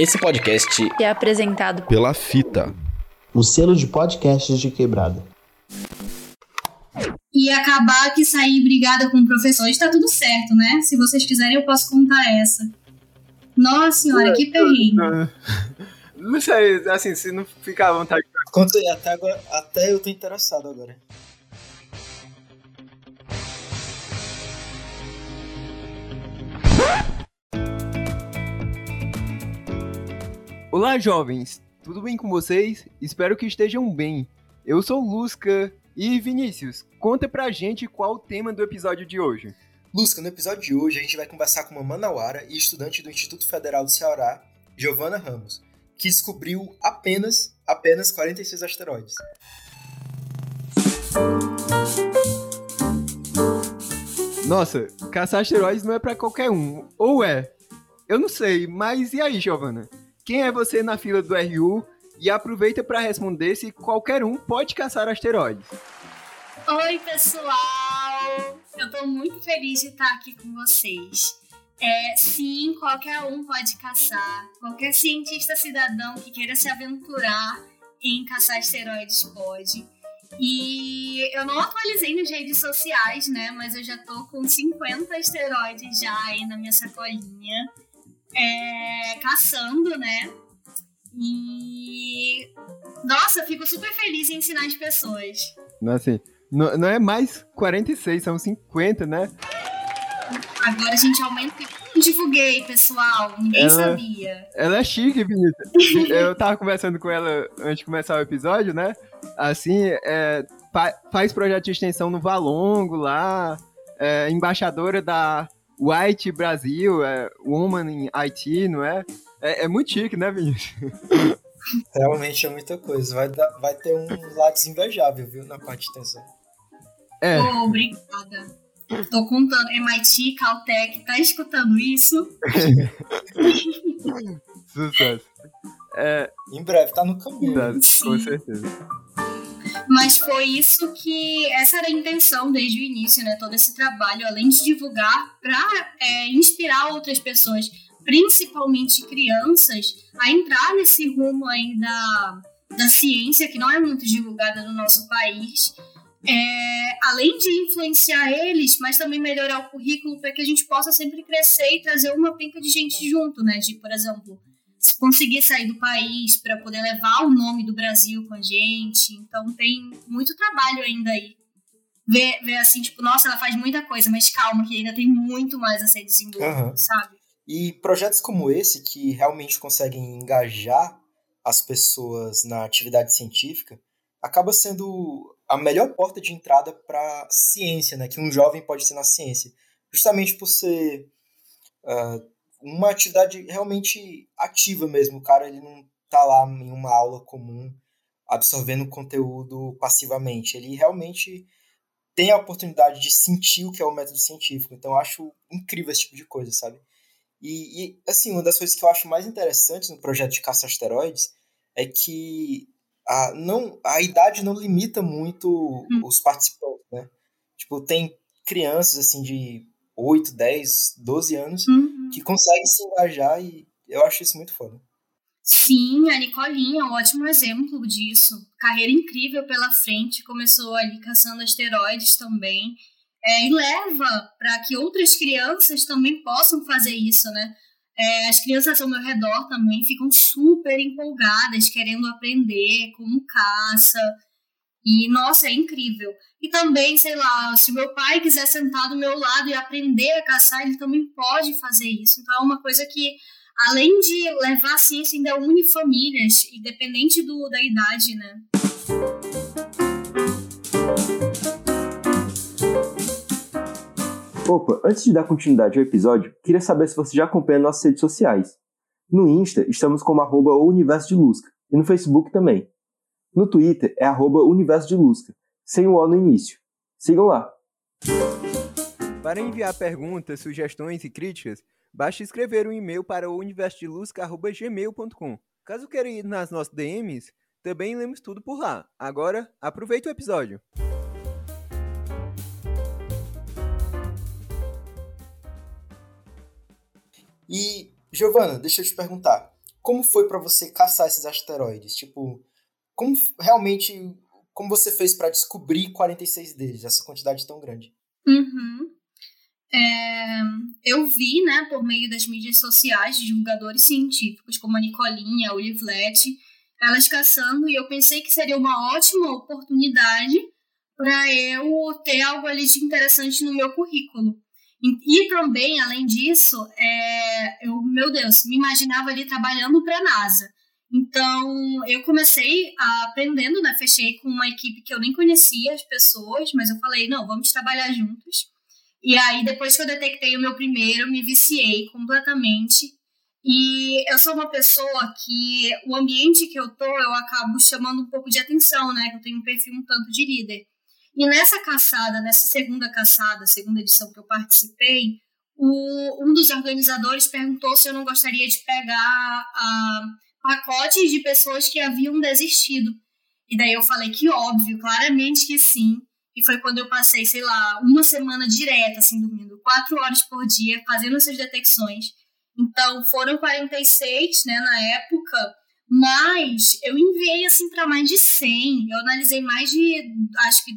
Esse podcast é apresentado pela Fita, o selo de podcasts de quebrada. E acabar que sair brigada com o professor está tudo certo, né? Se vocês quiserem, eu posso contar essa. Nossa senhora, que perrengue. Não sei, assim, se não ficar à vontade. Conta aí, até, agora, até eu tô interessado agora. Olá, jovens! Tudo bem com vocês? Espero que estejam bem. Eu sou Lusca e Vinícius, conta pra gente qual o tema do episódio de hoje. Lusca, no episódio de hoje a gente vai conversar com uma manauara e estudante do Instituto Federal do Ceará, Giovana Ramos, que descobriu apenas, apenas 46 asteroides. Nossa, caçar asteroides não é para qualquer um, ou é? Eu não sei, mas e aí, Giovana? Quem é você na fila do RU? E aproveita para responder se qualquer um pode caçar asteroides. Oi, pessoal! Eu tô muito feliz de estar aqui com vocês. É, sim, qualquer um pode caçar. Qualquer cientista cidadão que queira se aventurar em caçar asteroides pode. E eu não atualizei nas redes sociais, né? Mas eu já tô com 50 asteroides já aí na minha sacolinha. É, caçando, né? E. Nossa, eu fico super feliz em ensinar as pessoas. Não, assim, não, não é mais 46, são 50, né? Agora a gente aumenta. Divulguei, pessoal. Ninguém ela, sabia. Ela é chique, Vinícius. eu tava conversando com ela antes de começar o episódio, né? Assim, é, faz projeto de extensão no Valongo lá, é, embaixadora da White Brasil, é, Woman in IT, não é? é? É muito chique, né, Vinícius? Realmente é muita coisa. Vai, dar, vai ter um lado invejável, viu, na parte de extensão. É. Oh, obrigada. Tô contando, MIT, Caltech, tá escutando isso? Sucesso. É... Em breve, tá no caminho. Tá, com certeza. Mas foi isso que. Essa era a intenção desde o início, né? Todo esse trabalho, além de divulgar, para é, inspirar outras pessoas, principalmente crianças, a entrar nesse rumo aí da, da ciência, que não é muito divulgada no nosso país. É, além de influenciar eles, mas também melhorar o currículo para que a gente possa sempre crescer e trazer uma penca de gente junto, né? De, por exemplo, conseguir sair do país para poder levar o nome do Brasil com a gente. Então tem muito trabalho ainda aí. Ver, ver assim, tipo, nossa, ela faz muita coisa, mas calma, que ainda tem muito mais a ser desenvolvido, uhum. sabe? E projetos como esse, que realmente conseguem engajar as pessoas na atividade científica, acaba sendo a melhor porta de entrada para ciência, né, que um jovem pode ter na ciência, justamente por ser uh, uma atividade realmente ativa mesmo. O cara ele não tá lá em uma aula comum absorvendo conteúdo passivamente. Ele realmente tem a oportunidade de sentir o que é o método científico. Então eu acho incrível esse tipo de coisa, sabe? E, e assim, uma das coisas que eu acho mais interessantes no projeto de caça asteroides é que a, não, a idade não limita muito hum. os participantes, né? Tipo, tem crianças, assim, de 8, 10, 12 anos uhum. Que conseguem se engajar e eu acho isso muito foda. Sim, a Nicolinha é um ótimo exemplo disso. Carreira incrível pela frente, começou ali caçando asteroides também. É, e leva para que outras crianças também possam fazer isso, né? É, as crianças ao meu redor também ficam super empolgadas, querendo aprender como caça. E, nossa, é incrível. E também, sei lá, se meu pai quiser sentar do meu lado e aprender a caçar, ele também pode fazer isso. Então, é uma coisa que, além de levar a ciência, ainda une famílias, independente do, da idade, né? Opa, antes de dar continuidade ao episódio, queria saber se você já acompanha nossas redes sociais. No Insta, estamos como arroba Universo de Lusca, e no Facebook também. No Twitter é arroba Universo de Lusca, sem o O no início. Sigam lá! Para enviar perguntas, sugestões e críticas, basta escrever um e-mail para o universodelusca.gmail.com. Caso queira ir nas nossas DMs, também lemos tudo por lá. Agora, aproveite o episódio. E, Giovana, deixa eu te perguntar. como foi para você caçar esses asteroides? Tipo, como realmente como você fez para descobrir 46 deles, essa quantidade tão grande? Uhum. É, eu vi, né, por meio das mídias sociais, divulgadores científicos como a Nicolinha, a Olivlete, elas caçando, e eu pensei que seria uma ótima oportunidade para eu ter algo ali de interessante no meu currículo. E, e também, além disso, é, eu, meu Deus, me imaginava ali trabalhando para a NASA. Então, eu comecei aprendendo, né? Fechei com uma equipe que eu nem conhecia as pessoas, mas eu falei, não, vamos trabalhar juntos. E aí, depois que eu detectei o meu primeiro, me viciei completamente. E eu sou uma pessoa que o ambiente que eu tô, eu acabo chamando um pouco de atenção, né? Eu tenho um perfil um tanto de líder. E nessa caçada, nessa segunda caçada, segunda edição que eu participei, o, um dos organizadores perguntou se eu não gostaria de pegar a, pacotes de pessoas que haviam desistido. E daí eu falei que óbvio, claramente que sim. E foi quando eu passei, sei lá, uma semana direta, assim, dormindo quatro horas por dia, fazendo essas detecções. Então, foram 46, né, na época, mas eu enviei, assim, para mais de 100. Eu analisei mais de, acho que,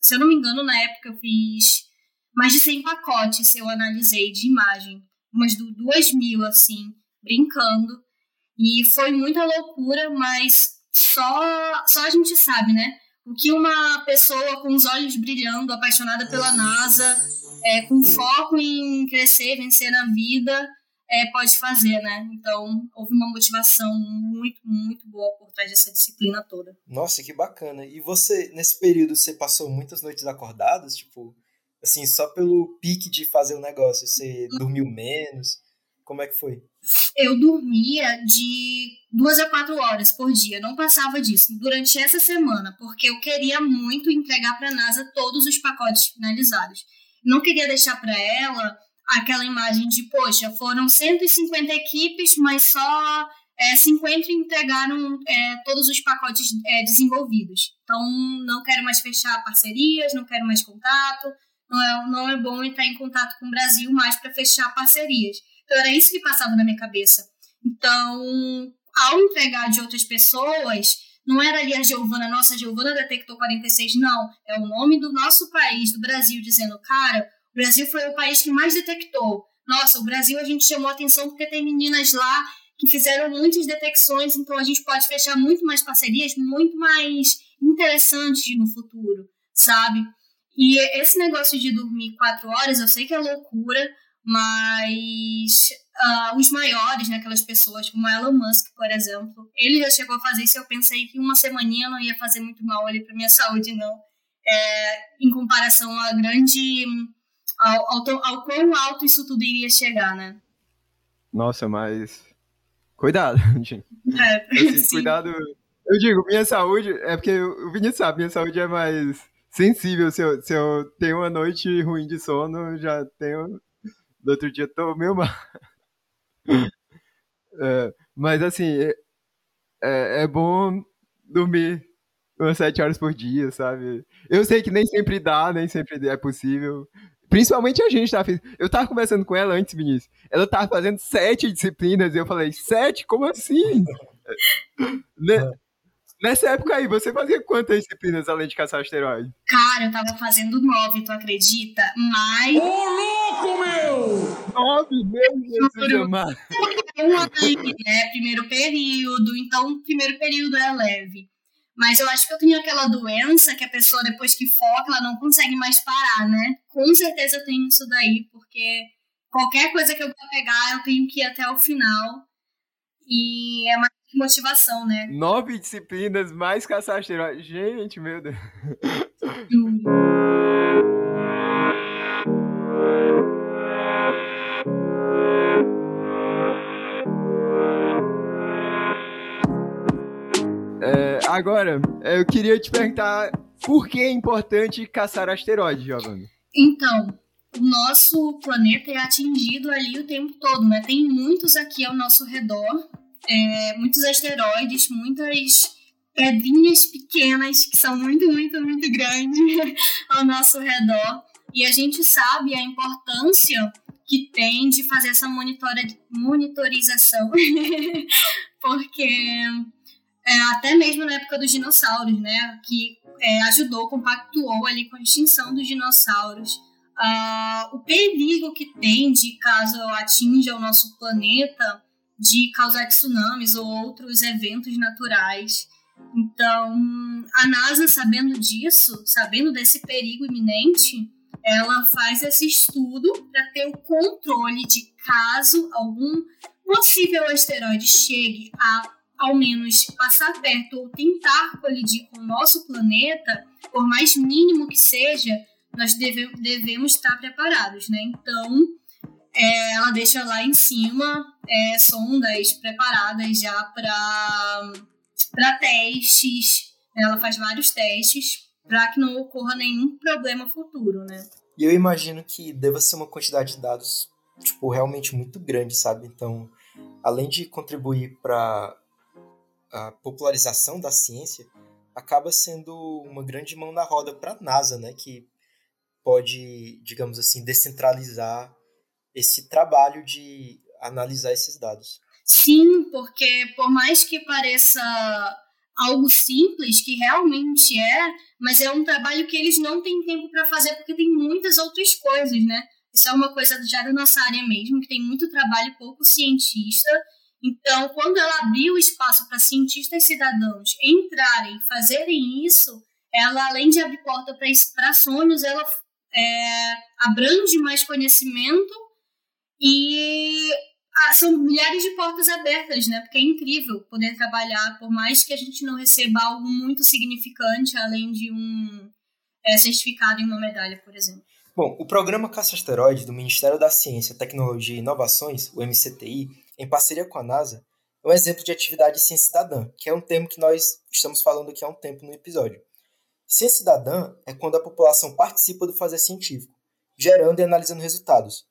se eu não me engano, na época eu fiz mais de 100 pacotes, eu analisei de imagem. Umas duas mil, assim, brincando. E foi muita loucura, mas só, só a gente sabe, né? O que uma pessoa com os olhos brilhando, apaixonada pela NASA, é, com foco em crescer, vencer na vida, é, pode fazer, né? Então, houve uma motivação muito, muito boa por trás dessa disciplina toda. Nossa, que bacana. E você, nesse período, você passou muitas noites acordadas? Tipo, assim, só pelo pique de fazer o negócio, você dormiu menos? Como é que foi? Eu dormia de duas a quatro horas por dia, não passava disso, durante essa semana, porque eu queria muito entregar para a NASA todos os pacotes finalizados. Não queria deixar para ela aquela imagem de, poxa, foram 150 equipes, mas só é, 50 entregaram é, todos os pacotes é, desenvolvidos. Então, não quero mais fechar parcerias, não quero mais contato, não é, não é bom entrar em contato com o Brasil mais para fechar parcerias. Então, era isso que passava na minha cabeça. Então, ao entregar de outras pessoas, não era ali a Giovana, nossa, Giovana detectou 46, não. É o nome do nosso país, do Brasil, dizendo, cara, o Brasil foi o país que mais detectou. Nossa, o Brasil a gente chamou atenção porque tem meninas lá que fizeram muitas detecções, então a gente pode fechar muito mais parcerias, muito mais interessantes no futuro, sabe? E esse negócio de dormir quatro horas, eu sei que é loucura, mas uh, os maiores, né, aquelas pessoas como Elon Musk, por exemplo, ele já chegou a fazer isso. Eu pensei que uma semaninha não ia fazer muito mal ali para minha saúde, não. É, em comparação à grande. Ao, ao, ao quão alto isso tudo iria chegar, né? Nossa, mas. Cuidado, gente. É, assim, cuidado. Eu digo, minha saúde. É porque o Vinícius sabe, minha saúde é mais sensível. Se eu, se eu tenho uma noite ruim de sono, já tenho do outro dia tô meio mal. É, mas assim, é, é, é bom dormir umas sete horas por dia, sabe? Eu sei que nem sempre dá, nem sempre é possível. Principalmente a gente tá Eu tava conversando com ela antes, Vinícius. Ela tava fazendo sete disciplinas e eu falei, sete? Como assim? né? Nessa época aí, você fazia quantas disciplinas além de caçar asteroide? Cara, eu tava fazendo nove, tu acredita? Mas. Ô, louco, meu! Nove, meu Jesus amado. Um ano, né? Primeiro período, então primeiro período é leve. Mas eu acho que eu tenho aquela doença que a pessoa, depois que foca, ela não consegue mais parar, né? Com certeza eu tenho isso daí, porque qualquer coisa que eu vou pegar, eu tenho que ir até o final. E é mais motivação, né? Nove disciplinas mais caçar asteroide. Gente, meu Deus. É, agora, eu queria te perguntar por que é importante caçar asteroides, Giovanni? Então, o nosso planeta é atingido ali o tempo todo, né? Tem muitos aqui ao nosso redor é, muitos asteroides, muitas pedrinhas pequenas que são muito, muito, muito grandes ao nosso redor. E a gente sabe a importância que tem de fazer essa monitora, monitorização porque é, até mesmo na época dos dinossauros, né, que é, ajudou, compactuou ali com a extinção dos dinossauros. Uh, o perigo que tem de caso atinja o nosso planeta de causar tsunamis ou outros eventos naturais. Então, a NASA, sabendo disso, sabendo desse perigo iminente, ela faz esse estudo para ter o controle de caso algum possível asteroide chegue a ao menos passar perto ou tentar colidir com o nosso planeta, por mais mínimo que seja, nós deve, devemos estar preparados, né? Então, é, ela deixa lá em cima é, sondas preparadas já para testes. Ela faz vários testes para que não ocorra nenhum problema futuro, né? E eu imagino que deva ser uma quantidade de dados, tipo, realmente muito grande, sabe? Então, além de contribuir para a popularização da ciência, acaba sendo uma grande mão na roda para a NASA, né? Que pode, digamos assim, descentralizar esse trabalho de analisar esses dados. Sim, porque por mais que pareça algo simples, que realmente é, mas é um trabalho que eles não têm tempo para fazer porque tem muitas outras coisas, né? Isso é uma coisa já da nossa área mesmo, que tem muito trabalho, pouco cientista. Então, quando ela abriu espaço para cientistas cidadãos entrarem, fazerem isso, ela, além de abrir porta para sonhos, ela é, abrange mais conhecimento e ah, são milhares de portas abertas, né? Porque é incrível poder trabalhar, por mais que a gente não receba algo muito significante, além de um é, certificado em uma medalha, por exemplo. Bom, o programa Caça Asteroide do Ministério da Ciência, Tecnologia e Inovações, o MCTI, em parceria com a NASA, é um exemplo de atividade ciência cidadã, que é um termo que nós estamos falando aqui há um tempo no episódio. Ciência cidadã é quando a população participa do fazer científico, gerando e analisando resultados,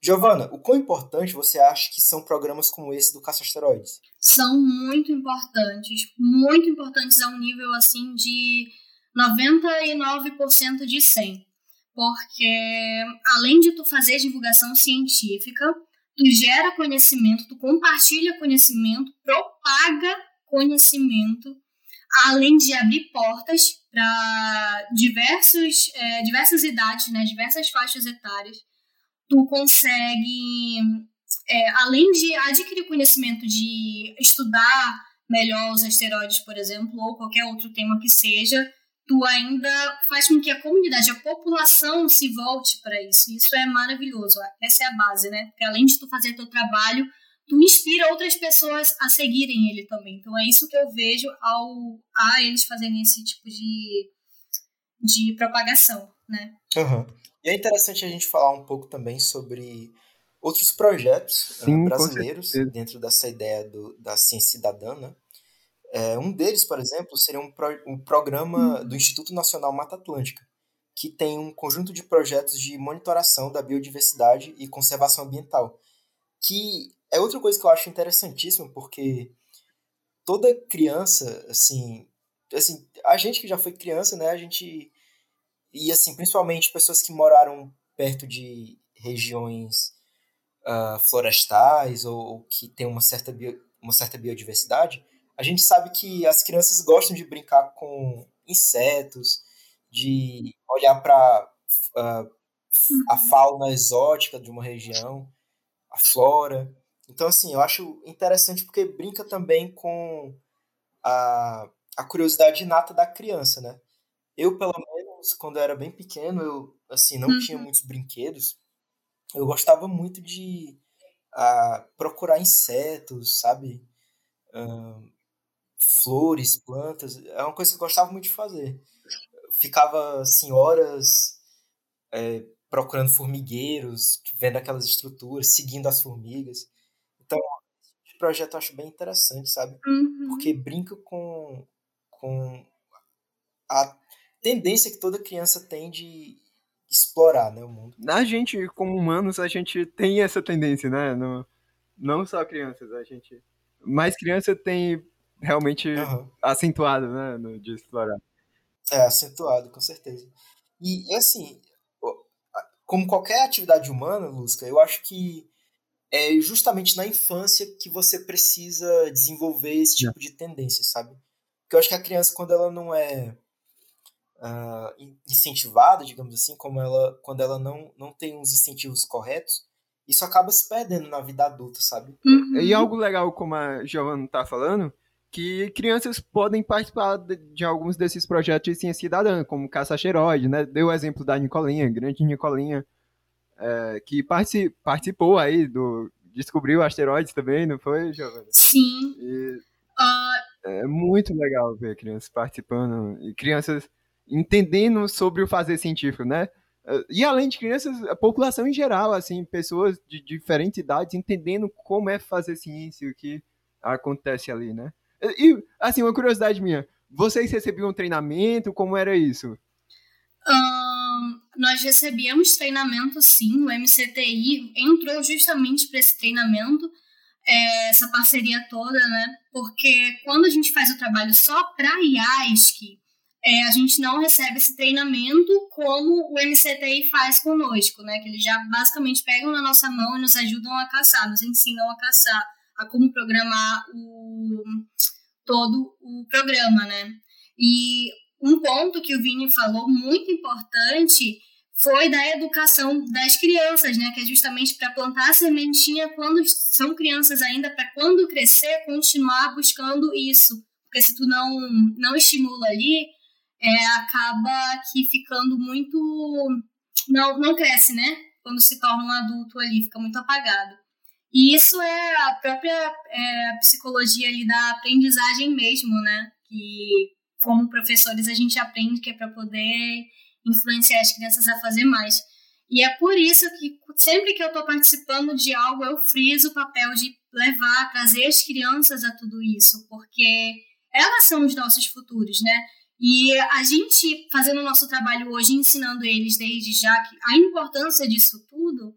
Giovana, o quão importante você acha que são programas como esse do Caça Asteroides? São muito importantes, muito importantes a um nível assim de 99% de 100. Porque além de tu fazer divulgação científica, tu gera conhecimento, tu compartilha conhecimento, propaga conhecimento, além de abrir portas para diversos, é, diversas idades, né, diversas faixas etárias tu consegue, é, além de adquirir conhecimento de estudar melhor os asteroides, por exemplo, ou qualquer outro tema que seja, tu ainda faz com que a comunidade, a população se volte para isso. Isso é maravilhoso. Essa é a base, né? Porque além de tu fazer teu trabalho, tu inspira outras pessoas a seguirem ele também. Então é isso que eu vejo ao a eles fazerem esse tipo de, de propagação, né? Uhum. E é interessante a gente falar um pouco também sobre outros projetos eh, Sim, brasileiros dentro dessa ideia do, da ciência cidadã, né? É, um deles, por exemplo, seria um, pro, um programa do Instituto Nacional Mata Atlântica, que tem um conjunto de projetos de monitoração da biodiversidade e conservação ambiental, que é outra coisa que eu acho interessantíssima, porque toda criança, assim, assim, a gente que já foi criança, né, a gente e, assim, principalmente pessoas que moraram perto de regiões uh, florestais ou, ou, que tem uma certa, bio, uma certa biodiversidade, a gente sabe que as crianças gostam de brincar com insetos, de olhar para uh, ah, a uhum. fauna exótica de uma região, a flora. Então, assim, eu acho interessante porque brinca também com a, a curiosidade inata da criança, né? Eu, pelo menos, quando eu era bem pequeno, eu, assim, não uhum. tinha muitos brinquedos. Eu gostava muito de uh, procurar insetos, sabe? Uh, flores, plantas. É uma coisa que eu gostava muito de fazer. Eu ficava, assim, horas é, procurando formigueiros, vendo aquelas estruturas, seguindo as formigas. Então, esse projeto eu acho bem interessante, sabe? Uhum. Porque brinca com, com a tendência que toda criança tem de explorar, né, o mundo. A gente, como humanos, a gente tem essa tendência, né? No, não só crianças, a gente... Mais criança tem realmente uhum. acentuado, né, no, de explorar. É, acentuado, com certeza. E, assim, como qualquer atividade humana, Lusca, eu acho que é justamente na infância que você precisa desenvolver esse tipo de tendência, sabe? Porque eu acho que a criança, quando ela não é uh, incentivada, digamos assim, como ela, quando ela não, não tem os incentivos corretos, isso acaba se perdendo na vida adulta, sabe? Uhum. E algo legal, como a Giovanna tá falando, que crianças podem participar de, de, alguns desses projetos de ciência cidadã, como Caça Asteroide, né? Deu o exemplo da Nicolinha, grande Nicolinha, é, que particip, participou aí do... Descobriu asteroides também, não foi, Giovanna? Sim. E, uh... É muito legal ver crianças participando e crianças entendendo sobre o fazer científico, né? E além de crianças, a população em geral, assim, pessoas de diferentes idades entendendo como é fazer ciência, o que acontece ali, né? E, assim, uma curiosidade minha, vocês recebiam treinamento, como era isso? Um, nós recebíamos treinamento, sim, o MCTI entrou justamente para esse treinamento, é, essa parceria toda, né? Porque quando a gente faz o trabalho só para IASC, é, a gente não recebe esse treinamento como o MCTI faz conosco, né? Que eles já basicamente pegam na nossa mão e nos ajudam a caçar, nos ensinam a caçar, a como programar o, todo o programa, né? E um ponto que o Vini falou muito importante foi da educação das crianças, né? Que é justamente para plantar a sementinha quando são crianças ainda, para quando crescer continuar buscando isso. Porque se tu não, não estimula ali, é, acaba aqui ficando muito. Não, não cresce, né? Quando se torna um adulto ali, fica muito apagado. E isso é a própria é, psicologia ali da aprendizagem mesmo, né? Que como professores a gente aprende que é para poder influenciar as crianças a fazer mais. E é por isso que sempre que eu estou participando de algo, eu friso o papel de levar, trazer as crianças a tudo isso, porque elas são os nossos futuros, né? E a gente fazendo o nosso trabalho hoje, ensinando eles desde já que a importância disso tudo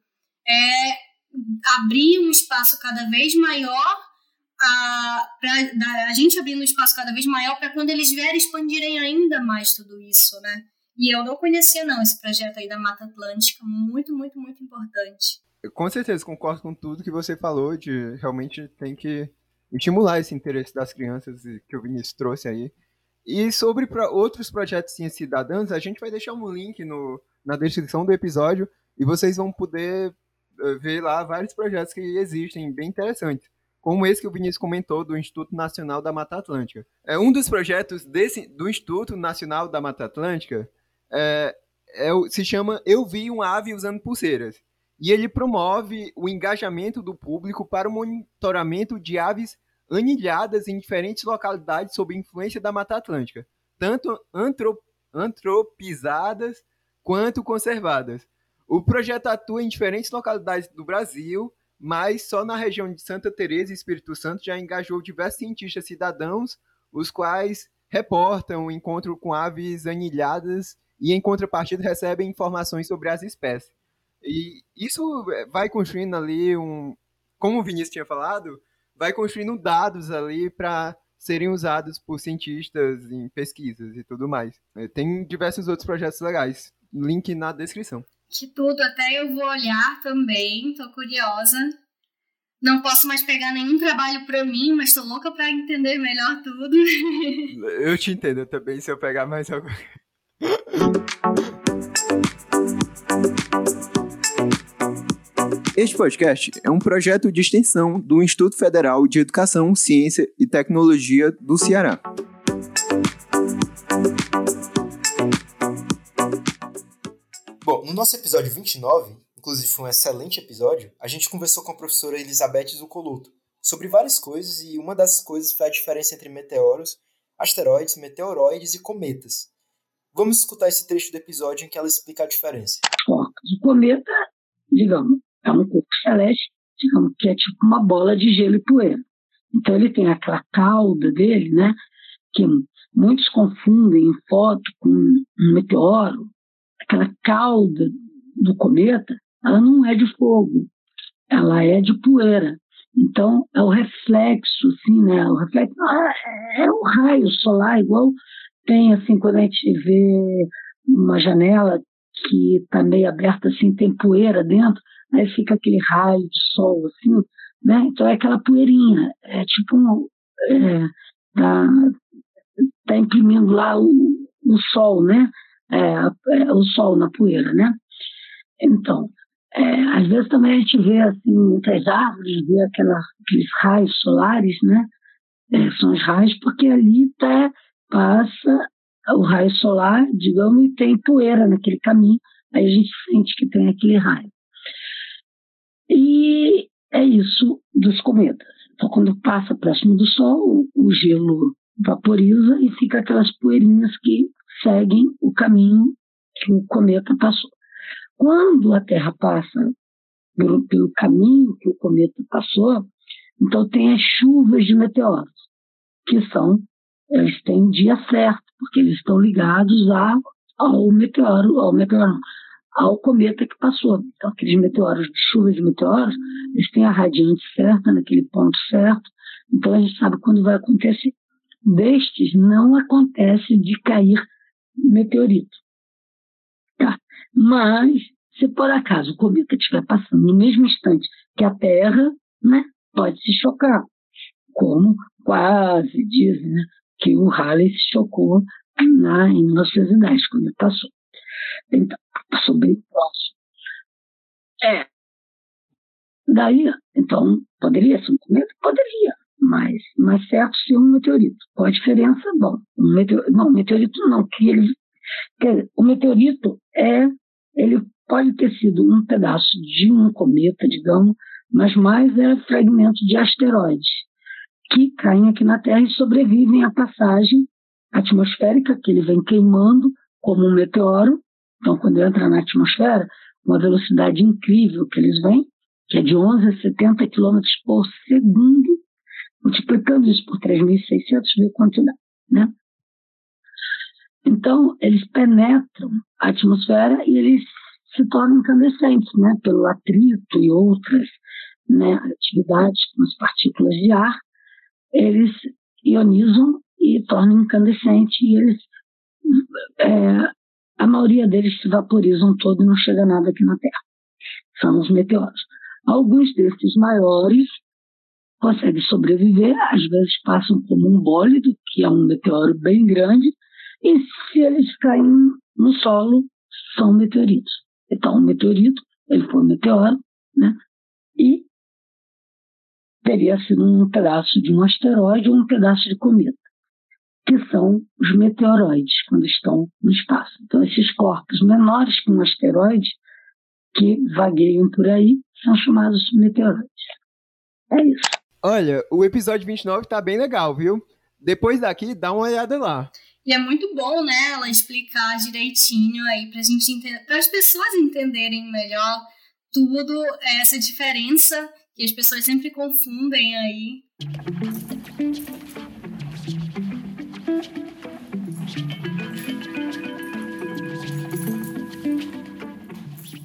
é abrir um espaço cada vez maior a, a gente abrindo um espaço cada vez maior para quando eles vierem expandirem ainda mais tudo isso, né? E eu não conhecia não esse projeto aí da Mata Atlântica, muito, muito, muito importante. Eu, com certeza concordo com tudo que você falou de realmente tem que estimular esse interesse das crianças que o Vinícius trouxe aí. E sobre pra outros projetos Ciência Cidadãs, a gente vai deixar um link no, na descrição do episódio e vocês vão poder uh, ver lá vários projetos que existem, bem interessantes. Como esse que o Vinícius comentou do Instituto Nacional da Mata Atlântica. É um dos projetos desse, do Instituto Nacional da Mata Atlântica é, é, se chama Eu Vi um Ave Usando Pulseiras. E ele promove o engajamento do público para o monitoramento de aves anilhadas em diferentes localidades sob influência da Mata Atlântica, tanto antropizadas quanto conservadas. O projeto atua em diferentes localidades do Brasil, mas só na região de Santa Teresa e Espírito Santo já engajou diversos cientistas cidadãos, os quais reportam o encontro com aves anilhadas e, em contrapartida, recebem informações sobre as espécies. E isso vai construindo ali um. Como o Vinícius tinha falado, vai construindo dados ali para serem usados por cientistas em pesquisas e tudo mais. É, tem diversos outros projetos legais. Link na descrição. Que tudo, até eu vou olhar também, tô curiosa. Não posso mais pegar nenhum trabalho para mim, mas tô louca para entender melhor tudo. eu te entendo também se eu pegar mais algo. Este podcast é um projeto de extensão do Instituto Federal de Educação, Ciência e Tecnologia do Ceará. Bom, no nosso episódio 29, inclusive foi um excelente episódio, a gente conversou com a professora Elizabeth Zucoluto sobre várias coisas e uma das coisas foi a diferença entre meteoros, asteroides, meteoroides e cometas. Vamos escutar esse trecho do episódio em que ela explica a diferença. O cometa, digamos, é um corpo celeste, digamos que é tipo uma bola de gelo e poeira. Então ele tem aquela cauda dele, né? Que muitos confundem em foto com um meteoro. Aquela cauda do cometa, ela não é de fogo, ela é de poeira. Então é o reflexo, assim, né? O reflexo ah, é o raio solar, igual tem assim quando a gente vê uma janela que está meio aberta assim, tem poeira dentro aí fica aquele raio de sol, assim, né? Então é aquela poeirinha, é tipo um, é, tá, tá imprimindo lá o, o sol, né? É, é, o sol na poeira, né? Então, é, às vezes também a gente vê assim muitas árvores, vê aquela, aqueles raios solares, né? É, são os raios porque ali tá, passa o raio solar, digamos, e tem poeira naquele caminho, aí a gente sente que tem aquele raio. E é isso dos cometas. Então, quando passa próximo do Sol, o gelo vaporiza e fica aquelas poeirinhas que seguem o caminho que o cometa passou. Quando a Terra passa pelo, pelo caminho que o cometa passou, então tem as chuvas de meteoros, que são, eles têm dia certo, porque eles estão ligados a, ao meteoro, ao meteoro, ao cometa que passou. Então, aqueles meteoros, chuvas de meteoros, eles têm a radiante certa, naquele ponto certo, então a gente sabe quando vai acontecer. Destes, não acontece de cair meteorito. Tá? Mas, se por acaso o cometa estiver passando no mesmo instante que a Terra, né, pode se chocar. Como quase dizem né, que o Halley se chocou na, em 1910, quando ele passou. Então, passou bem próximo. É. Daí, então, poderia ser um cometa? Poderia, mas mais certo ser um meteorito. Qual a diferença? Bom, um meteorito, não, meteorito não, que ele, o meteorito é, ele pode ter sido um pedaço de um cometa, digamos, mas mais é fragmento de asteroides que caem aqui na Terra e sobrevivem à passagem atmosférica que ele vem queimando como um meteoro. Então, quando entra na atmosfera, uma velocidade incrível que eles vêm, que é de 11 a 70 km por segundo, multiplicando isso por 3.600, vê quanto dá, né? Então, eles penetram a atmosfera e eles se tornam incandescentes, né? Pelo atrito e outras né, atividades com as partículas de ar, eles ionizam e tornam incandescente e eles é, a maioria deles se vaporizam todo e não chega nada aqui na Terra. São os meteoros. Alguns desses maiores conseguem sobreviver, às vezes passam como um bólido, que é um meteoro bem grande, e se eles caem no solo, são meteoritos. Então, um meteorito, ele foi um meteoro, né? E teria sido um pedaço de um asteroide ou um pedaço de cometa, que são os meteoroides, quando estão no espaço. Então, esses corpos menores que um asteroide, que vagueiam por aí, são chamados meteoroides. É isso. Olha, o episódio 29 tá bem legal, viu? Depois daqui, dá uma olhada lá. E é muito bom, né, ela explicar direitinho aí pra gente para as pessoas entenderem melhor tudo, essa diferença que as pessoas sempre confundem aí.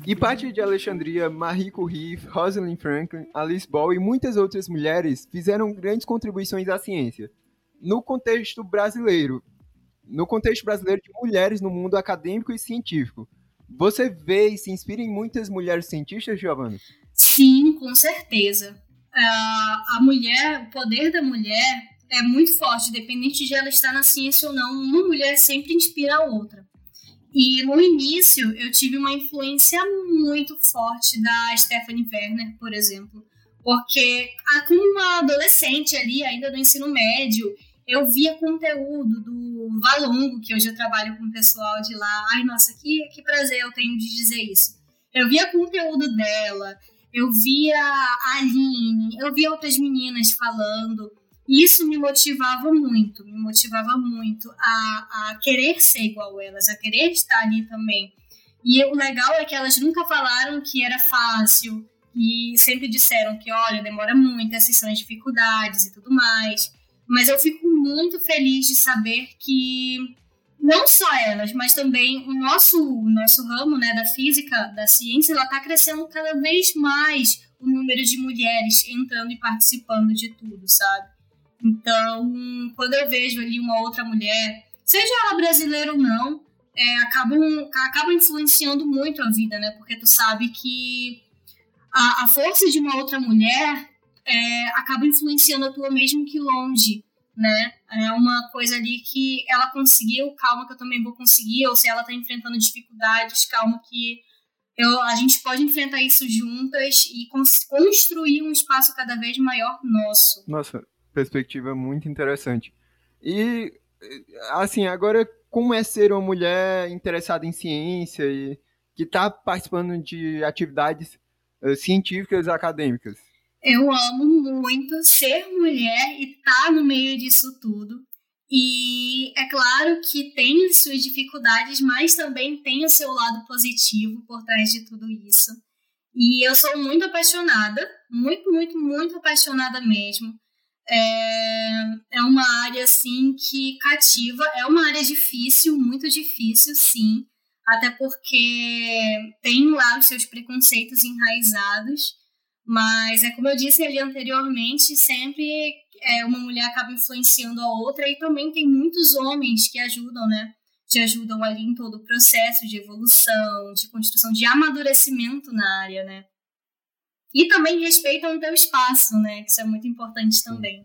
E parte de Alexandria, Marie Curie, Rosalind Franklin, Alice Ball e muitas outras mulheres fizeram grandes contribuições à ciência. No contexto brasileiro, no contexto brasileiro de mulheres no mundo acadêmico e científico, você vê e se inspira em muitas mulheres cientistas, Giovanna? Sim, com certeza. Uh, a mulher, o poder da mulher é muito forte, independente de ela estar na ciência ou não. Uma mulher sempre inspira a outra. E no início eu tive uma influência muito forte da Stephanie Werner, por exemplo, porque como uma adolescente ali, ainda no ensino médio, eu via conteúdo do Valongo, que hoje eu trabalho com o pessoal de lá. Ai, nossa, que, que prazer eu tenho de dizer isso. Eu via conteúdo dela, eu via a Aline, eu via outras meninas falando. Isso me motivava muito, me motivava muito a, a querer ser igual elas, a querer estar ali também. E o legal é que elas nunca falaram que era fácil, e sempre disseram que, olha, demora muito, essas são as dificuldades e tudo mais. Mas eu fico muito feliz de saber que não só elas, mas também o nosso, o nosso ramo né, da física, da ciência, ela está crescendo cada vez mais o número de mulheres entrando e participando de tudo, sabe? Então, quando eu vejo ali uma outra mulher, seja ela brasileira ou não, é, acabam influenciando muito a vida, né? Porque tu sabe que a, a força de uma outra mulher é, acaba influenciando a tua mesmo que longe, né? É uma coisa ali que ela conseguiu, calma que eu também vou conseguir, ou se ela tá enfrentando dificuldades, calma que eu, a gente pode enfrentar isso juntas e construir um espaço cada vez maior nosso. Nossa, perspectiva muito interessante. E, assim, agora, como é ser uma mulher interessada em ciência e que está participando de atividades uh, científicas acadêmicas? Eu amo muito ser mulher e estar tá no meio disso tudo. E é claro que tem suas dificuldades, mas também tem o seu lado positivo por trás de tudo isso. E eu sou muito apaixonada, muito, muito, muito apaixonada mesmo. É, é uma área assim que cativa, é uma área difícil, muito difícil, sim, até porque tem lá os seus preconceitos enraizados, mas é como eu disse ali anteriormente, sempre é, uma mulher acaba influenciando a outra e também tem muitos homens que ajudam, né? Te ajudam ali em todo o processo de evolução, de construção, de amadurecimento na área, né? E também respeitam o teu espaço, né? Que isso é muito importante também.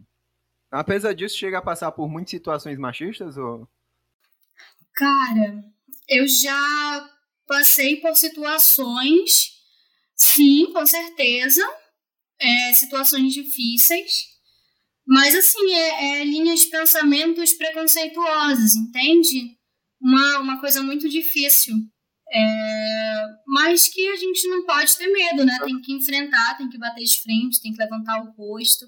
Apesar disso, chega a passar por muitas situações machistas ou Cara, eu já passei por situações, sim, com certeza, é, situações difíceis, mas, assim, é, é linhas de pensamentos preconceituosas, entende? Uma, uma coisa muito difícil. É, mas que a gente não pode ter medo, né? Tem que enfrentar, tem que bater de frente, tem que levantar o rosto.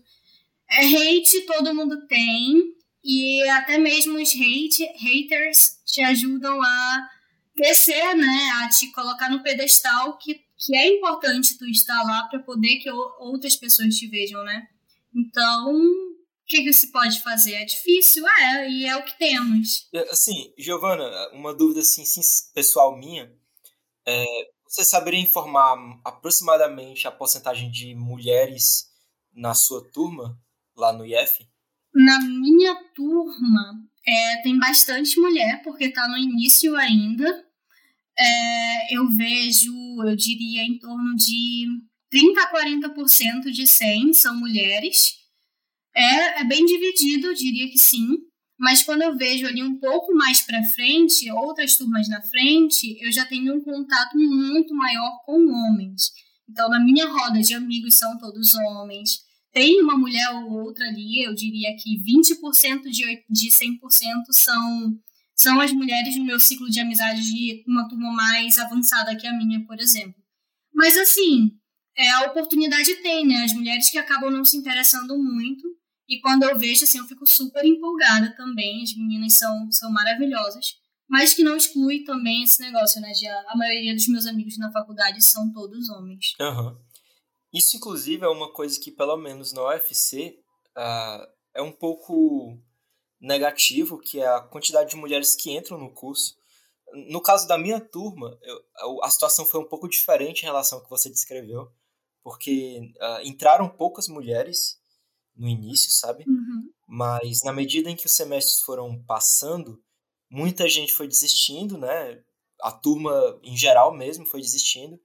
É, hate todo mundo tem, e até mesmo os hate, haters te ajudam a crescer, né? A te colocar no pedestal que, que é importante tu estar lá para poder que outras pessoas te vejam, né? Então, o que, que se pode fazer? É difícil? É, e é o que temos. É, assim, Giovana, uma dúvida assim, pessoal minha. É, você saberia informar aproximadamente a porcentagem de mulheres na sua turma, lá no IF? Na minha turma, é, tem bastante mulher, porque está no início ainda. É, eu vejo, eu diria, em torno de 30 a 40% de 100 são mulheres. É, é bem dividido, eu diria que sim. Mas quando eu vejo ali um pouco mais para frente, outras turmas na frente, eu já tenho um contato muito maior com homens. Então, na minha roda de amigos são todos homens. Tem uma mulher ou outra ali, eu diria que 20% de, de 100% são, são as mulheres no meu ciclo de amizade de uma turma mais avançada que a minha, por exemplo. Mas, assim, é, a oportunidade tem, né? As mulheres que acabam não se interessando muito. E quando eu vejo, assim, eu fico super empolgada também. As meninas são, são maravilhosas. Mas que não exclui também esse negócio, né? De a, a maioria dos meus amigos na faculdade são todos homens. Uhum. Isso, inclusive, é uma coisa que, pelo menos na UFC, uh, ah, é um pouco negativo, que é a quantidade de mulheres que entram no curso. No caso da minha turma, eu, a situação foi um pouco diferente em relação ao que você descreveu porque uh, entraram poucas mulheres no início, sabe? Uhum. Mas na medida em que os semestres foram passando, muita gente foi desistindo, né? A turma em geral mesmo foi desistindo.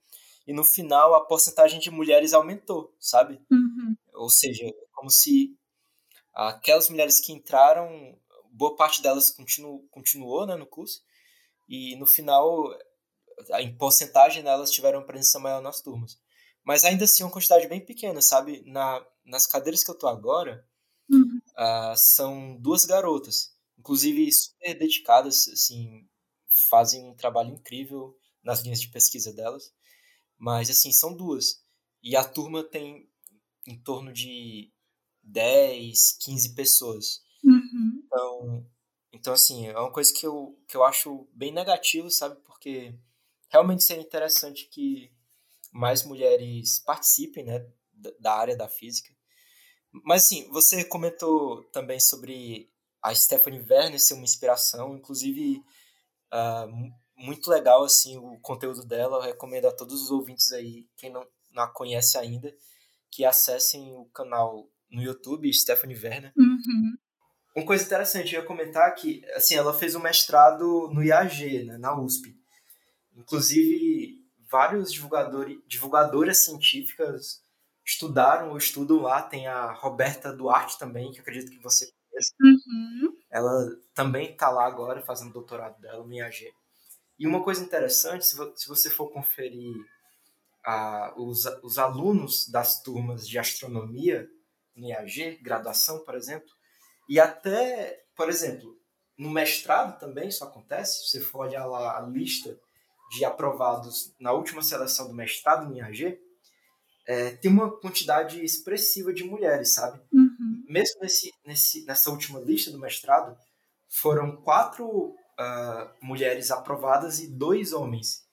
E no final a porcentagem de mulheres aumentou, sabe? Uhum. Ou seja, como se aquelas mulheres que entraram, boa parte delas continu, continuou né, no curso. E no final, em porcentagem, elas tiveram presença maior nas turmas. Mas ainda assim, é uma quantidade bem pequena, sabe? Na, nas cadeiras que eu tô agora, uhum. uh, são duas garotas. Inclusive, super dedicadas, assim, fazem um trabalho incrível nas linhas de pesquisa delas. Mas, assim, são duas. E a turma tem em torno de 10, 15 pessoas. Uhum. Então, então, assim, é uma coisa que eu, que eu acho bem negativo, sabe? Porque realmente seria interessante que mais mulheres participem né, da área da física. Mas assim, você comentou também sobre a Stephanie Werner ser uma inspiração, inclusive uh, muito legal assim o conteúdo dela. Eu recomendo a todos os ouvintes aí, quem não, não a conhece ainda, que acessem o canal no YouTube, Stephanie Werner. Uhum. Uma coisa interessante, eu ia comentar que assim, ela fez um mestrado no IAG, né, na USP. Inclusive, vários divulgadores, divulgadoras científicas estudaram ou estudam lá. Tem a Roberta Duarte também, que acredito que você conhece. Uhum. Ela também está lá agora fazendo doutorado dela no IAG. E uma coisa interessante, se, vo se você for conferir a, os, os alunos das turmas de astronomia no IAG, graduação, por exemplo, e até, por exemplo, no mestrado também isso acontece, se você for olhar lá a lista de aprovados na última seleção do mestrado no IAG, é, tem uma quantidade expressiva de mulheres, sabe? Uhum. Mesmo nesse, nesse, nessa última lista do mestrado, foram quatro uh, mulheres aprovadas e dois homens.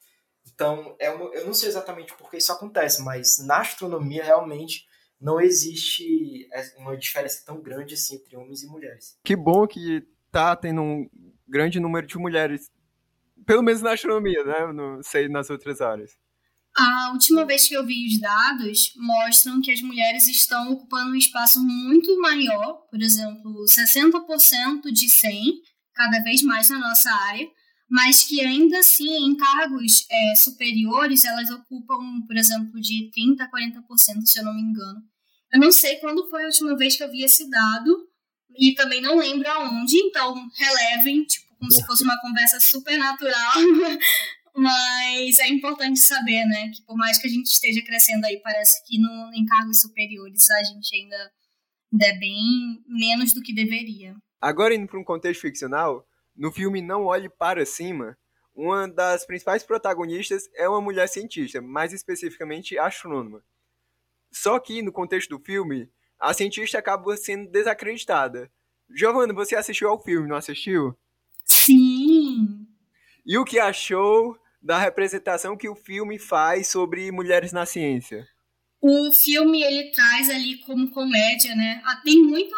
Então, é uma, eu não sei exatamente por que isso acontece, mas na astronomia realmente não existe é, uma diferença tão grande assim entre homens e mulheres. Que bom que tá tendo um grande número de mulheres, pelo menos na astronomia, né? Não sei nas outras áreas. A última vez que eu vi os dados mostram que as mulheres estão ocupando um espaço muito maior, por exemplo, 60% de 100, cada vez mais na nossa área, mas que ainda assim, em cargos é, superiores, elas ocupam, por exemplo, de 30% a 40%, se eu não me engano. Eu não sei quando foi a última vez que eu vi esse dado, e também não lembro aonde, então relevem, tipo, como se fosse uma conversa super natural, mas é importante saber, né, que por mais que a gente esteja crescendo aí, parece que no, em cargos superiores a gente ainda, ainda é bem menos do que deveria. Agora, indo para um contexto ficcional, no filme Não Olhe Para Cima, uma das principais protagonistas é uma mulher cientista, mais especificamente astrônoma. Só que, no contexto do filme, a cientista acaba sendo desacreditada. Giovanna, você assistiu ao filme, não assistiu? Sim! E o que achou da representação que o filme faz sobre mulheres na ciência? O filme ele traz ali como comédia, né? Ah, tem muita,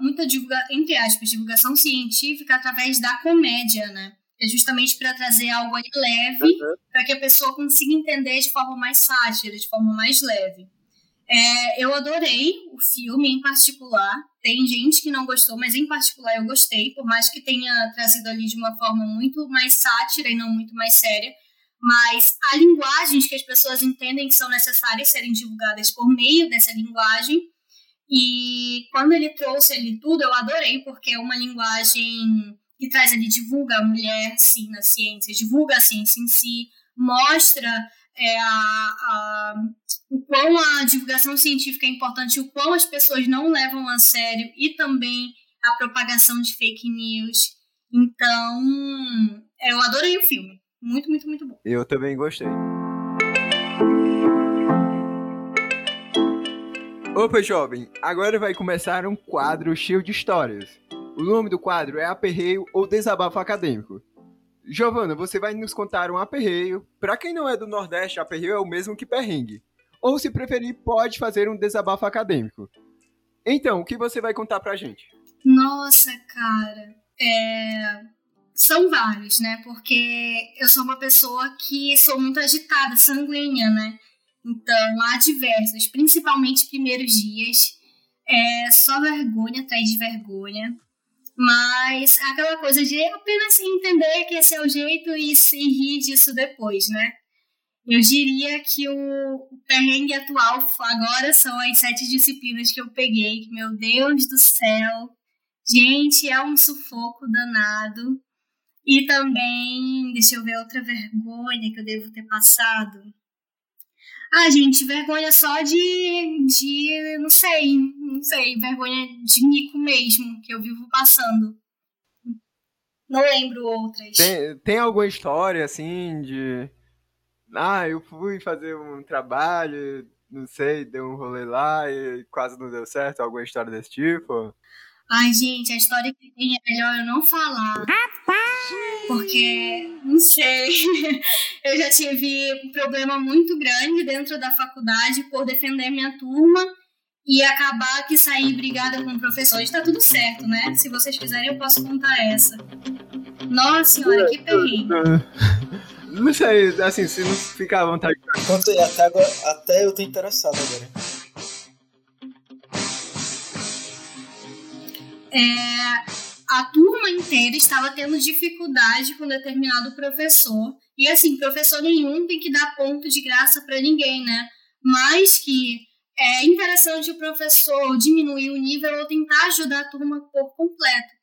muita divulga, entre aspas, divulgação científica através da comédia, né? É justamente para trazer algo ali leve, uhum. para que a pessoa consiga entender de forma mais sátira, de forma mais leve. É, eu adorei o filme em particular. Tem gente que não gostou, mas em particular eu gostei, por mais que tenha trazido ali de uma forma muito mais sátira e não muito mais séria. Mas há linguagens que as pessoas entendem que são necessárias serem divulgadas por meio dessa linguagem. E quando ele trouxe ali tudo, eu adorei, porque é uma linguagem que traz ali, divulga a mulher, sim, na ciência, divulga a ciência em si, mostra é, a, a, o quão a divulgação científica é importante, o quão as pessoas não levam a sério e também a propagação de fake news. Então, eu adorei o filme. Muito, muito, muito bom. Eu também gostei. Opa, jovem! Agora vai começar um quadro cheio de histórias. O nome do quadro é Aperreio ou Desabafo Acadêmico. Giovana, você vai nos contar um aperreio. Para quem não é do Nordeste, aperreio é o mesmo que perrengue. Ou, se preferir, pode fazer um desabafo acadêmico. Então, o que você vai contar pra gente? Nossa, cara. É... São vários, né? Porque eu sou uma pessoa que sou muito agitada, sanguínea, né? Então, há diversos, principalmente primeiros dias. É só vergonha atrás de vergonha. Mas aquela coisa de apenas entender que esse é o jeito e se rir disso depois, né? Eu diria que o perrengue atual agora são as sete disciplinas que eu peguei, meu Deus do céu, gente, é um sufoco danado. E também, deixa eu ver outra vergonha que eu devo ter passado. Ah, gente, vergonha só de, de, não sei, não sei, vergonha de mico mesmo, que eu vivo passando. Não lembro outras. Tem, tem alguma história, assim, de... Ah, eu fui fazer um trabalho, não sei, deu um rolê lá e quase não deu certo, alguma história desse tipo? Ai, gente, a história que tem é melhor eu não falar. Porque, não sei, eu já tive um problema muito grande dentro da faculdade por defender minha turma e acabar que sair brigada com o professor. Está tudo certo, né? Se vocês quiserem, eu posso contar essa. Nossa senhora, que perrengue. Não sei, assim, se não ficar à vontade. Conta aí, até, agora, até eu tô interessado agora. É, a turma inteira estava tendo dificuldade com determinado professor E assim, professor nenhum tem que dar ponto de graça para ninguém, né? Mas que é interessante o professor diminuir o nível ou tentar ajudar a turma por completo.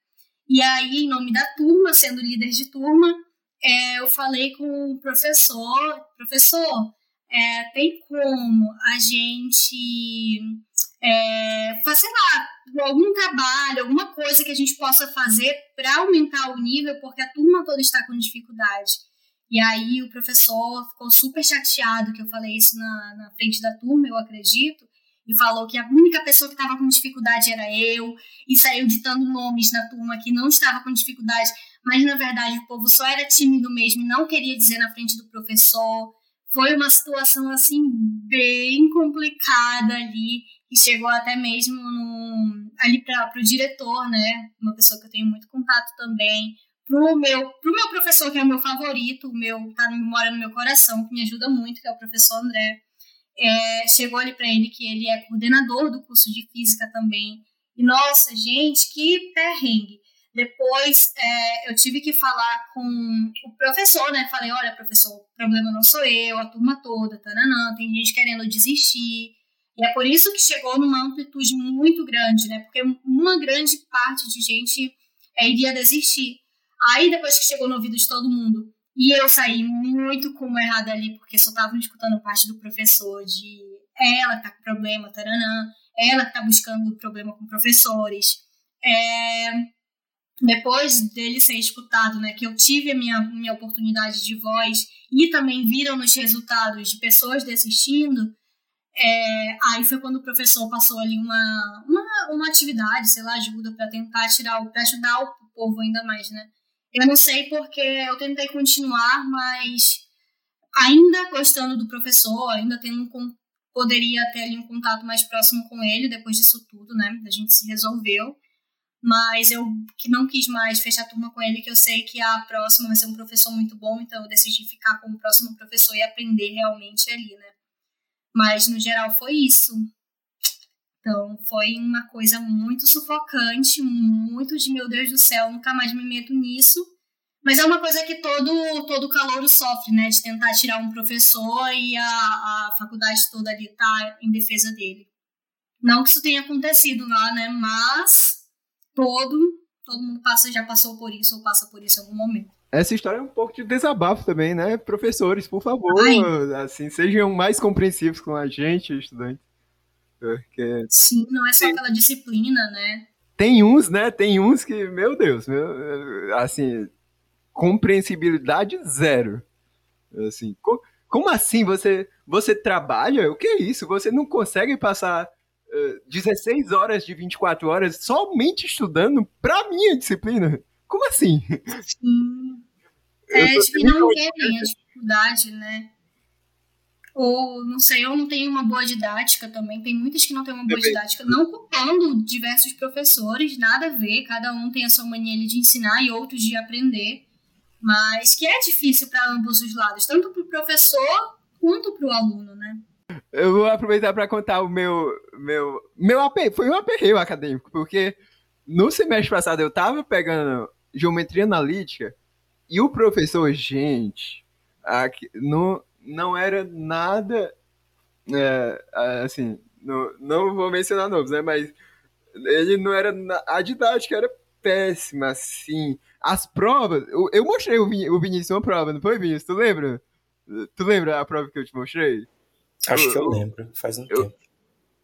E aí, em nome da turma, sendo líder de turma, é, eu falei com o professor, professor, é, tem como a gente é, fazer lá algum trabalho, alguma coisa que a gente possa fazer para aumentar o nível, porque a turma toda está com dificuldade. E aí o professor ficou super chateado que eu falei isso na, na frente da turma, eu acredito, e falou que a única pessoa que estava com dificuldade era eu, e saiu ditando nomes na turma que não estava com dificuldade, mas na verdade o povo só era tímido mesmo e não queria dizer na frente do professor. Foi uma situação assim bem complicada ali, e chegou até mesmo no, ali para o diretor, né? Uma pessoa que eu tenho muito contato também, pro meu, pro meu professor, que é o meu favorito, o meu, tá, mora no meu coração, que me ajuda muito, que é o professor André. É, chegou ali para ele que ele é coordenador do curso de física também. E nossa, gente, que perrengue. Depois é, eu tive que falar com o professor, né? Falei: olha, professor, o problema não sou eu, a turma toda, taranã, tem gente querendo desistir. E é por isso que chegou numa amplitude muito grande, né? Porque uma grande parte de gente é, iria desistir. Aí, depois que chegou no ouvido de todo mundo, e eu saí muito como errada ali, porque só estavam escutando parte do professor de ela que tá com problema, taranã, ela que tá buscando problema com professores. É, depois dele ser escutado, né, que eu tive a minha, minha oportunidade de voz e também viram nos resultados de pessoas desistindo, é, aí foi quando o professor passou ali uma, uma, uma atividade, sei lá, ajuda para tentar tirar, para ajudar o povo ainda mais, né? Eu não sei porque eu tentei continuar, mas ainda gostando do professor, ainda tendo um, poderia ter ali um contato mais próximo com ele depois disso tudo, né? A gente se resolveu. Mas eu que não quis mais fechar turma com ele, que eu sei que a próxima vai ser um professor muito bom, então eu decidi ficar com o próximo professor e aprender realmente ali, né? Mas no geral foi isso. Então foi uma coisa muito sufocante, muito de meu Deus do céu, nunca mais me meto nisso. Mas é uma coisa que todo todo calouro sofre, né? De tentar tirar um professor e a, a faculdade toda ali tá em defesa dele. Não que isso tenha acontecido lá, né? Mas todo todo mundo passa já passou por isso ou passa por isso em algum momento. Essa história é um pouco de desabafo também, né? Professores, por favor, Ai. assim, sejam mais compreensivos com a gente, estudantes. Porque... Sim, não é só aquela disciplina, né? Tem uns, né? Tem uns que, meu Deus, meu, assim, compreensibilidade zero. Assim, co como assim você você trabalha? O que é isso? Você não consegue passar uh, 16 horas de 24 horas somente estudando pra minha disciplina? Como assim? Sim. É, acho que não querem a dificuldade, né? ou não sei, ou não tem uma boa didática também. Tem muitas que não têm uma boa didática, não culpando diversos professores, nada a ver, cada um tem a sua mania de ensinar e outros de aprender, mas que é difícil para ambos os lados, tanto para o professor quanto para o aluno, né? Eu vou aproveitar para contar o meu meu meu aperreio, foi um aperreio acadêmico, porque no semestre passado eu tava pegando geometria analítica e o professor, gente, aqui, no, não era nada. É, assim, não, não vou mencionar nomes, né? Mas ele não era. A didática era péssima, assim. As provas. Eu, eu mostrei o, Vin, o Vinícius uma prova, não foi, Vinícius? Tu lembra? Tu lembra a prova que eu te mostrei? Acho que eu lembro, faz um eu, tempo.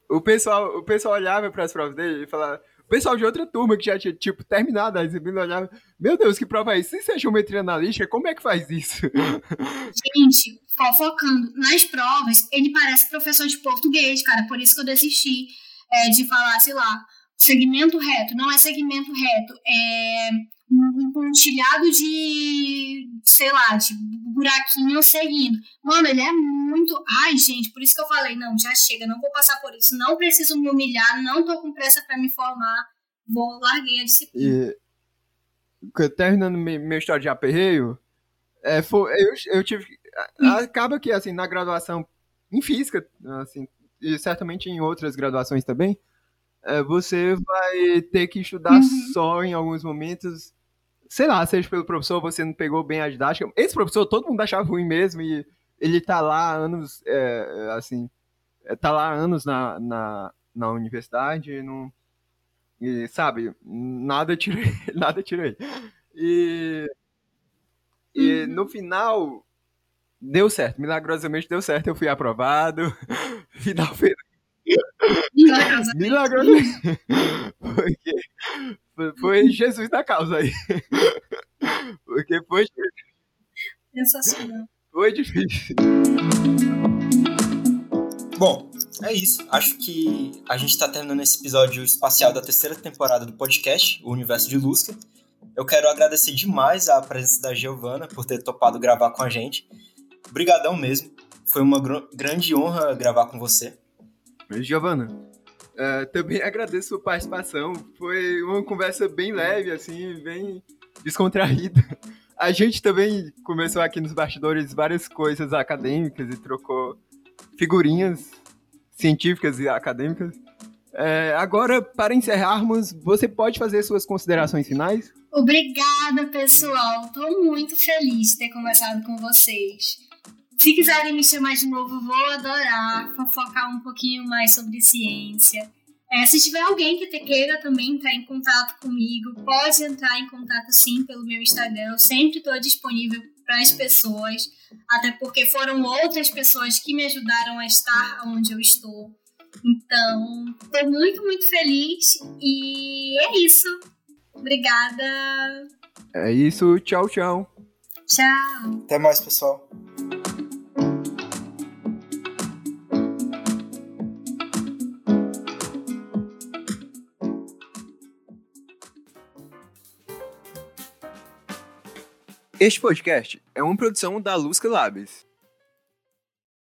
O pessoal, o pessoal olhava para as provas dele e falava. Pessoal de outra turma que já tinha, tipo, terminado a disciplina olhava. Meu Deus, que prova é isso? Se é geometria analítica, como é que faz isso? Gente, focando nas provas, ele parece professor de português, cara. Por isso que eu desisti é, de falar, sei lá, segmento reto. Não é segmento reto, é um pontilhado de, sei lá, de buraquinho seguindo. Mano, ele é muito. Ai, gente, por isso que eu falei, não, já chega, não vou passar por isso, não preciso me humilhar, não tô com pressa para me formar, vou larguei a disciplina. E, terminando minha história de aperreio, é, foi, eu, eu tive acaba que, assim, na graduação em física, assim, e certamente em outras graduações também, é, você vai ter que estudar uhum. só em alguns momentos sei lá, seja pelo professor, você não pegou bem a didática. Esse professor, todo mundo achava ruim mesmo, e ele tá lá anos, é, assim, é, tá lá anos na, na, na universidade e não. E, sabe, nada tirei, nada tirei. E, e no final, deu certo, milagrosamente deu certo, eu fui aprovado. Final feliz. Milagrosamente. Milagrosamente. Porque foi- Jesus da causa aí. Porque foi, Sensacional. foi difícil. Bom, é isso. Acho que a gente está terminando esse episódio espacial da terceira temporada do podcast, O Universo de Lusca. Eu quero agradecer demais a presença da Giovana por ter topado gravar com a gente. Obrigadão mesmo. Foi uma gr- grande honra gravar com você. Giovana, é, também agradeço a participação. Foi uma conversa bem leve, assim, bem descontraída. A gente também começou aqui nos bastidores várias coisas acadêmicas e trocou figurinhas científicas e acadêmicas. É, agora, para encerrarmos, você pode fazer suas considerações finais? Obrigada, pessoal. Tô muito feliz de ter conversado com vocês. Se quiserem me chamar de novo, vou adorar fofocar um pouquinho mais sobre ciência. É, se tiver alguém que te queira também entrar em contato comigo, pode entrar em contato sim pelo meu Instagram. Eu sempre estou disponível para as pessoas, até porque foram outras pessoas que me ajudaram a estar onde eu estou. Então, estou muito, muito feliz e é isso. Obrigada. É isso, tchau, tchau. Tchau. Até mais, pessoal. Este podcast é uma produção da Lusca Labs.